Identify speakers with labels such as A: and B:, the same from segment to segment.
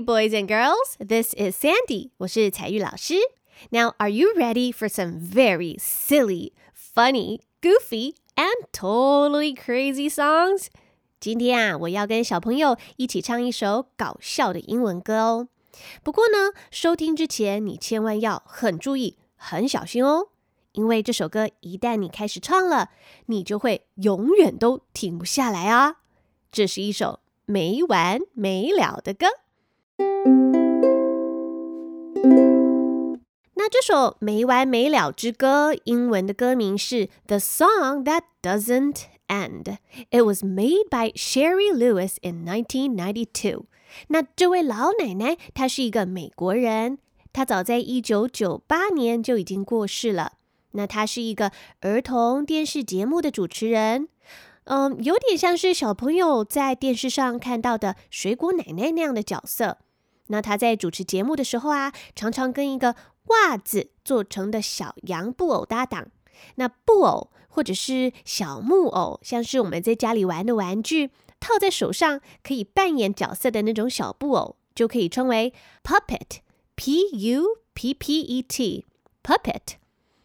A: Boys and girls. This is Sandy. 我是采聿老师. Now, are you ready for some very silly, funny, goofy, and totally crazy songs? 今天啊，我要跟小朋友一起唱一首搞笑的英文歌哦。不过呢，收听之前你千万要很注意、很小心哦，因为这首歌一旦你开始唱了，你就会永远都停不下来啊。这是一首没完没了的歌。那这首《没完没了之歌》英文的歌名是《The Song That Doesn't End》。It was made by Sherry Lewis in 1992。那这位老奶奶她是一个美国人，她早在一九九八年就已经过世了。那她是一个儿童电视节目的主持人。嗯，有点像是小朋友在电视上看到的水果奶奶那样的角色。那他在主持节目的时候啊，常常跟一个袜子做成的小羊布偶搭档。那布偶或者是小木偶，像是我们在家里玩的玩具，套在手上可以扮演角色的那种小布偶，就可以称为 puppet，p u p p e t，puppet。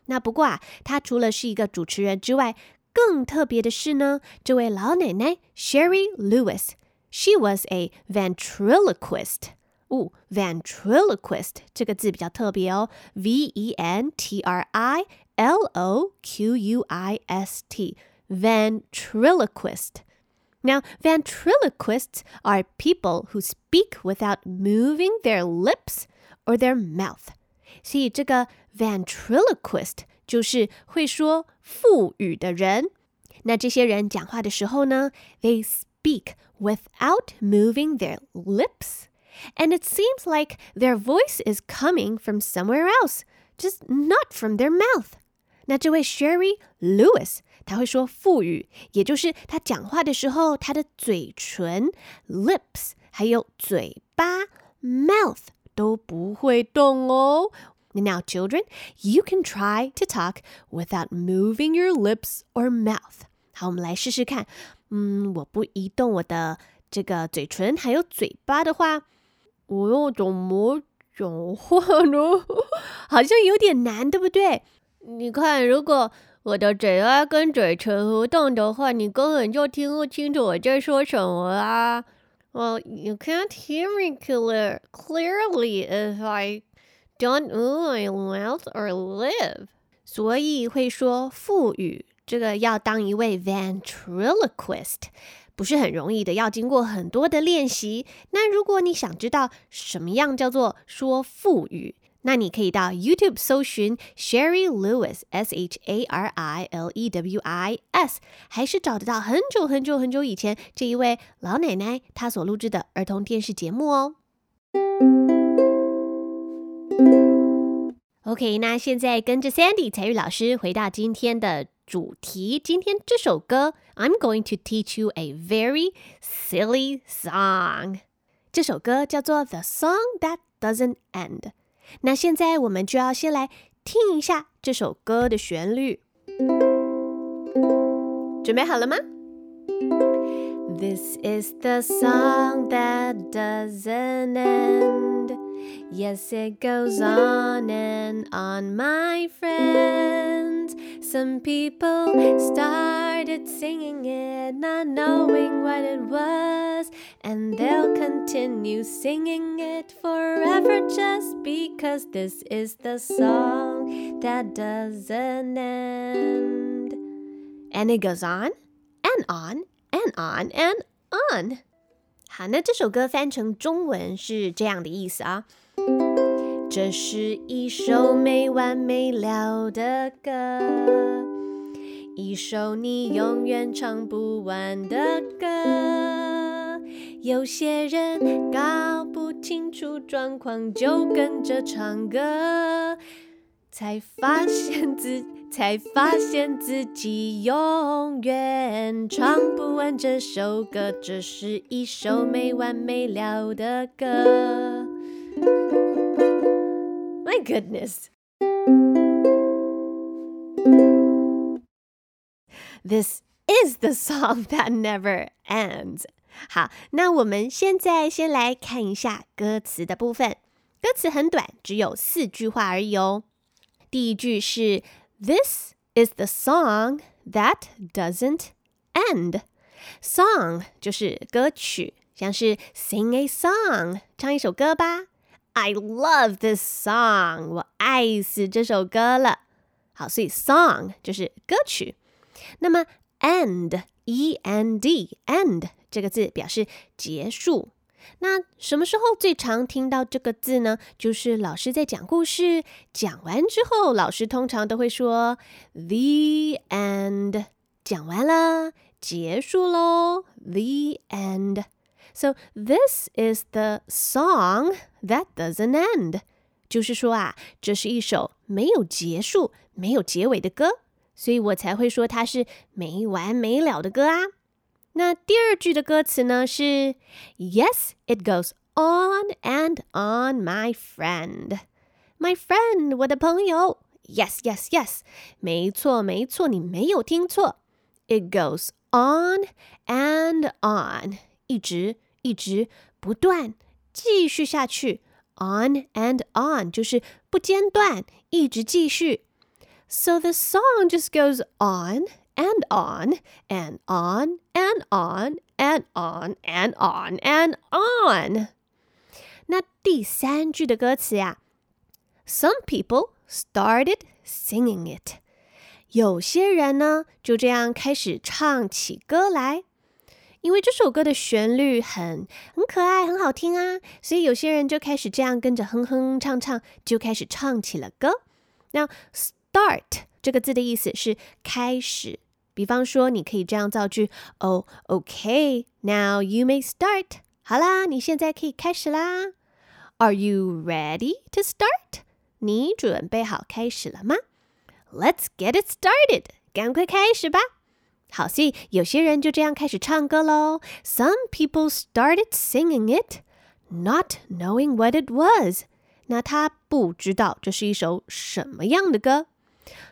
A: 那不过啊，他除了是一个主持人之外，更特别的是呢，这位老奶奶 Sherry Lewis，she was a ventriloquist。哦，ventriloquist 这个字比较特别哦，v e n t r i l o q u i s t，ventriloquist。Now, ventriloquists are people who speak without moving their lips or their mouth. 所以这个 ventriloquist 就是会说腹语的人。那这些人讲话的时候呢，they speak without moving their lips, and it seems like their voice is coming from somewhere else, just not from their mouth. 那这位 Shari Lewis，他会说腹语，也就是他讲话的时候，他的嘴唇 （lips） 还有嘴巴 （mouth） 都不会动哦。Now, children, you can try to talk without moving your lips or mouth. 好，我们来试试看。嗯，我不移动我的这个嘴唇还有嘴巴的话。我要怎么讲话呢？好像有点难，对不对？你看，如果我的嘴巴跟嘴唇不动的话，你根本就听不清楚我在说什么啊。Well, you can't hear me clear clearly if I don't move my mouth or live，所以会说腹语。这个要当一位 ventriloquist 不是很容易的，要经过很多的练习。那如果你想知道什么样叫做说腹语，那你可以到 YouTube 搜寻 Sherry Lewis S H A R I L E W I S，还是找得到很久很久很久以前这一位老奶奶她所录制的儿童电视节目哦。OK，那现在跟着 Sandy 彩玉老师回到今天的主题。今天这首歌，I'm going to teach you a very silly song。这首歌叫做《The Song That Doesn't End》。那现在我们就要先来听一下这首歌的旋律。准备好了吗？This is the song that doesn't end. Yes, it goes on and on, my friends. Some people started singing it, not knowing what it was, and they'll continue singing it forever just because this is the song that doesn't end. And it goes on and on and on and on. 好，那这首歌翻成中文是这样的意思啊。 这是一首没完没了的歌，一首你永远唱不完的歌。有些人搞不清楚状况就跟着唱歌，才发现自。才发现自己永远唱不完这首歌，这是一首没完没了的歌。My goodness. This is the song that never ends. 好，那我们现在先来看一下歌词的部分。歌词很短，只有四句话而已哦。第一句是 "This is the song that doesn't end." Song 就是歌曲，像是 sing a song，唱一首歌吧。 I love this song，我爱死这首歌了。好，所以 song 就是歌曲。那么 end e n d end 这个字表示结束。那什么时候最常听到这个字呢？就是老师在讲故事，讲完之后，老师通常都会说 the end，讲完了，结束喽，the end。So this is the song That doesn't end，就是说啊，这是一首没有结束、没有结尾的歌，所以我才会说它是没完没了的歌啊。那第二句的歌词呢是 Yes, it goes on and on, my friend, my friend，我的朋友。Yes, yes, yes，没错，没错，你没有听错。It goes on and on，一直一直不断继续下去。On and on 就是不间断，一直继续。So the song just goes on and on and on and on and on and on and on。那第三句的歌词呀，Some people started singing it。有些人呢就这样开始唱起歌来， 因为这首歌的旋律很很可爱，很好听啊，所以有些人就开始这样跟着哼哼唱唱，就开始唱起了歌。那 start 这个字的意思是开始。比方说，你可以这样造句：Oh, okay, now you may start。好啦，你现在可以开始啦。Are you ready to start？你准备好开始了吗？Let's get it started。赶快开始吧。好，所以有些人就这样开始唱歌喽。Some people started singing it, not knowing what it was。那他不知道这是一首什么样的歌。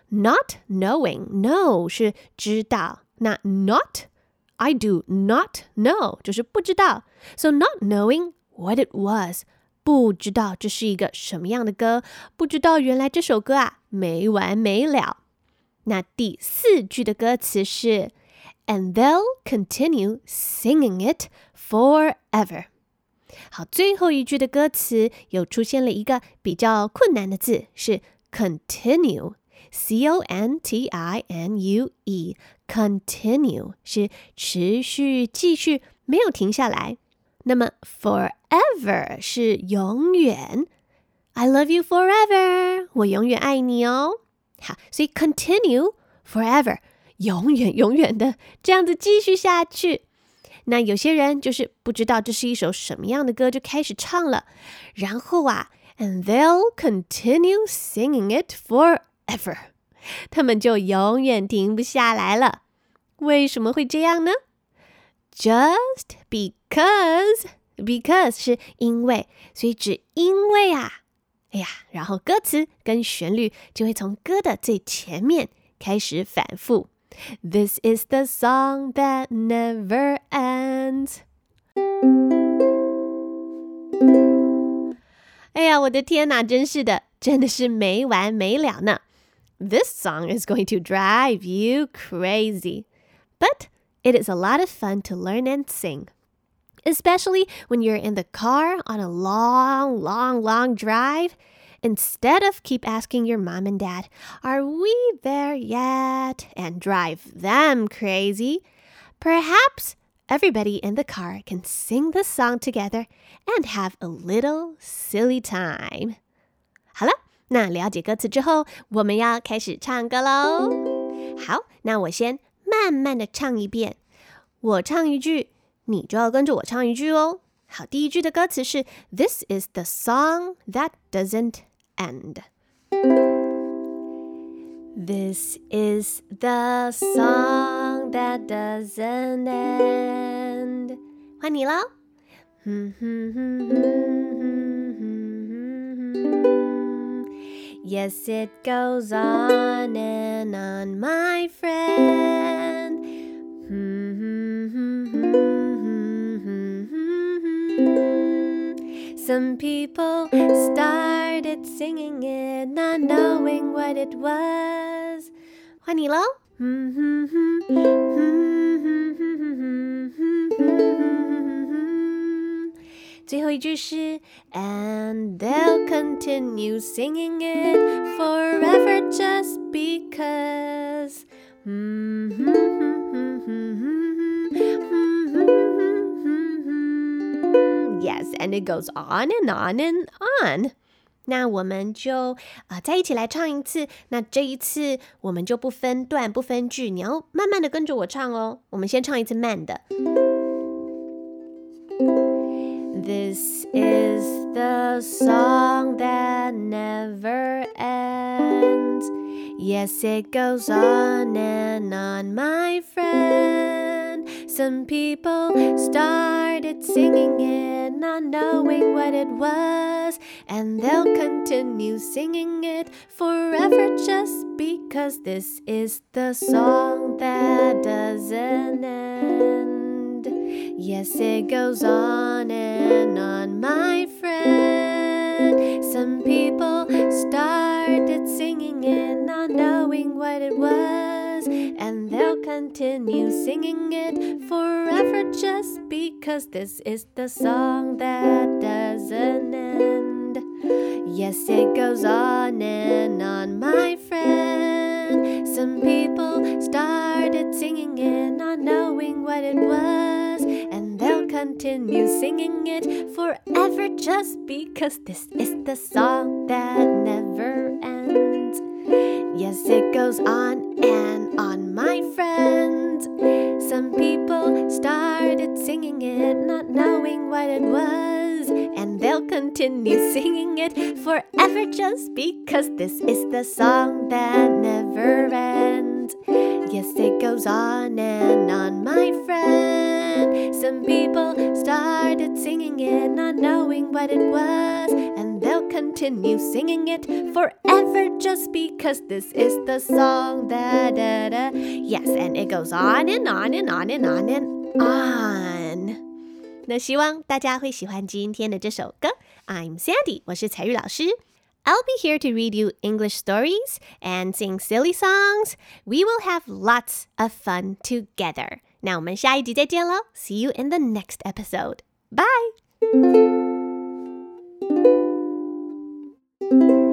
A: Not knowing, know 是知道，那 not I do not know 就是不知道。So not knowing what it was，不知道这是一个什么样的歌，不知道原来这首歌啊没完没了。那第四句的歌词是，And they'll continue singing it forever。好，最后一句的歌词又出现了一个比较困难的字，是 continue。C O N T I N U E，continue 是持续、继续，没有停下来。那么 forever 是永远，I love you forever，我永远爱你哦。好，所以 continue forever，永远永远的这样子继续下去。那有些人就是不知道这是一首什么样的歌，就开始唱了，然后啊，and they'll continue singing it for。ever，他们就永远停不下来了。为什么会这样呢？Just because，because 是因为，所以只因为啊， 哎呀，然后歌词跟旋律就会从歌的最前面开始反复。This is the song that never ends。哎呀，我的天哪，真是的，真的是没完没了呢。This song is going to drive you crazy. But it is a lot of fun to learn and sing. Especially when you're in the car on a long, long, long drive. Instead of keep asking your mom and dad, Are we there yet? and drive them crazy, perhaps everybody in the car can sing the song together and have a little silly time. 好了。那了解歌词之后，我们要开始唱歌喽。好，那我先慢慢的唱一遍，我唱一句， 你就要跟着我唱一句哦。好，第一句的歌词是 "This is the song that doesn't end." This is the song that doesn't end. 换你喽。哼哼哼哼哼哼哼。Yes, it goes on and on, my friend. Some people started singing it, not knowing what it was. 换你喽。最后一句是，And they'll continue singing it forever just because. Yes, and it goes on and on and on. 那我们就啊、呃、再一起来唱一次。那这一次我们就不分段不分句，你要慢慢的跟着我唱哦。我们先唱一次慢的。This is the song that never ends. Yes, it goes on and on, my friend. Some people started singing it, not knowing what it was, and they'll continue singing it forever just because this is the song that doesn't end. Yes, it goes on and on, my friend. Some people continue singing it forever just because this is the song that doesn't end. Yes, it goes on and on, my friend. Some people started singing it, not knowing what it was, and they'll continue singing it forever just because this is the song that never ends. Yes, it goes on and on, my friend. Some people started singing it, not knowing what it was, and they'll continue singing it forever just because this is the song that never ends. Yes, it goes on and on, my friend. Some people started singing it, not knowing what it was, and continue singing it forever just because this is the song. Da, da, da. Yes, and it goes on and on and on and on and on. 那希望大家会喜欢今天的这首歌。I'm Sandy，我是采聿老师。I'll be here to read you English stories and sing silly songs. We will have lots of fun together. 那我们下一集再见喽。See you in the next episode. Bye thank you